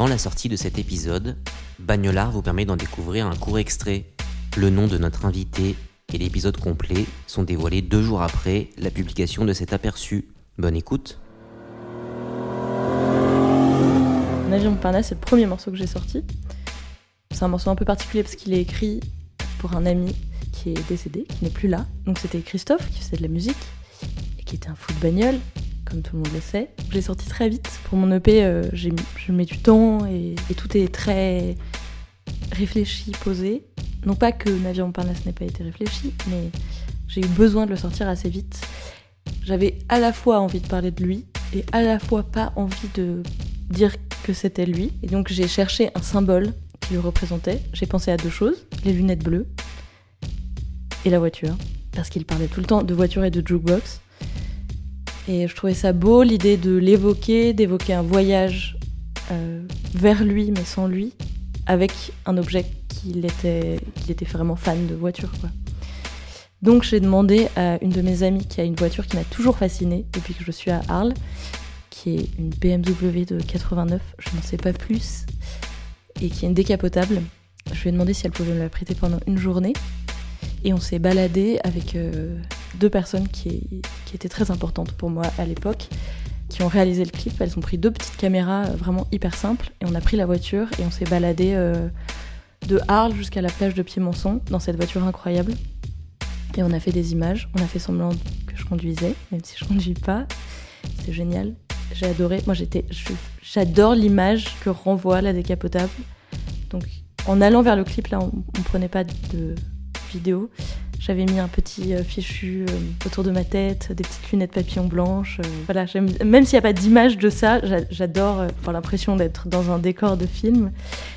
Avant la sortie de cet épisode, Bagnolard vous permet d'en découvrir un court extrait. Le nom de notre invité et l'épisode complet sont dévoilés deux jours après la publication de cet aperçu. Bonne écoute. Navire Montparnasse, c'est le premier morceau que j'ai sorti. C'est un morceau un peu particulier parce qu'il est écrit pour un ami qui est décédé, qui n'est plus là. Donc c'était Christophe qui faisait de la musique et qui était un fou de bagnole, comme tout le monde le sait. Je l'ai sorti très vite. Pour mon EP, euh, j'ai je mets du temps et, et tout est très réfléchi, posé. Non pas que Navire Montparnasse n'ait pas été réfléchi, mais j'ai eu besoin de le sortir assez vite. J'avais à la fois envie de parler de lui et à la fois pas envie de dire que c'était lui. Et donc j'ai cherché un symbole qui le représentait. J'ai pensé à deux choses, les lunettes bleues et la voiture. Parce qu'il parlait tout le temps de voiture et de jukebox. Et je trouvais ça beau, l'idée de l'évoquer, d'évoquer un voyage euh, vers lui mais sans lui, avec un objet qu'il était, était vraiment fan de voiture. Quoi. Donc j'ai demandé à une de mes amies qui a une voiture qui m'a toujours fascinée depuis que je suis à Arles, qui est une BMW de 89, je n'en sais pas plus, et qui est une décapotable. Je lui ai demandé si elle pouvait me la prêter pendant une journée. Et on s'est baladé avec euh, deux personnes qui, étaient très importantes pour moi à l'époque, qui ont réalisé le clip. Elles ont pris deux petites caméras euh, vraiment hyper simples, et on a pris la voiture et on s'est baladé euh, de Arles jusqu'à la plage de Piémonçon dans cette voiture incroyable. Et on a fait des images, on a fait semblant que je conduisais, même si je conduis pas. C'était génial. J'ai adoré. Moi, j'adore l'image que renvoie la décapotable. Donc, en allant vers le clip, là, on, on prenait pas de vidéo. J'avais mis un petit euh, fichu euh, autour de ma tête, des petites lunettes papillon blanches. euh, voilà, même s'il n'y a pas d'image de ça, j'a- j'adore avoir l'impression d'être dans un décor de film.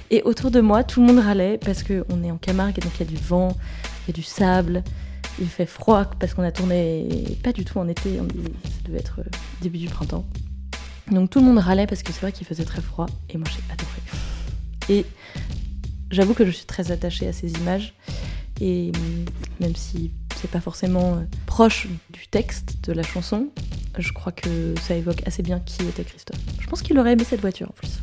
Et autour de moi, tout le monde râlait parce qu'on est en Camargue, donc il y a du vent, il y a du sable, il fait froid parce qu'on a tourné pas du tout en été, ça devait être début du printemps. Donc tout le monde râlait parce que c'est vrai qu'il faisait très froid et moi j'ai adoré. Et j'avoue que je suis très attachée à ces images et même si c'est pas forcément euh, proche du texte de la chanson, je crois que ça évoque assez bien qui était Christophe. Je pense qu'il aurait aimé cette voiture en plus.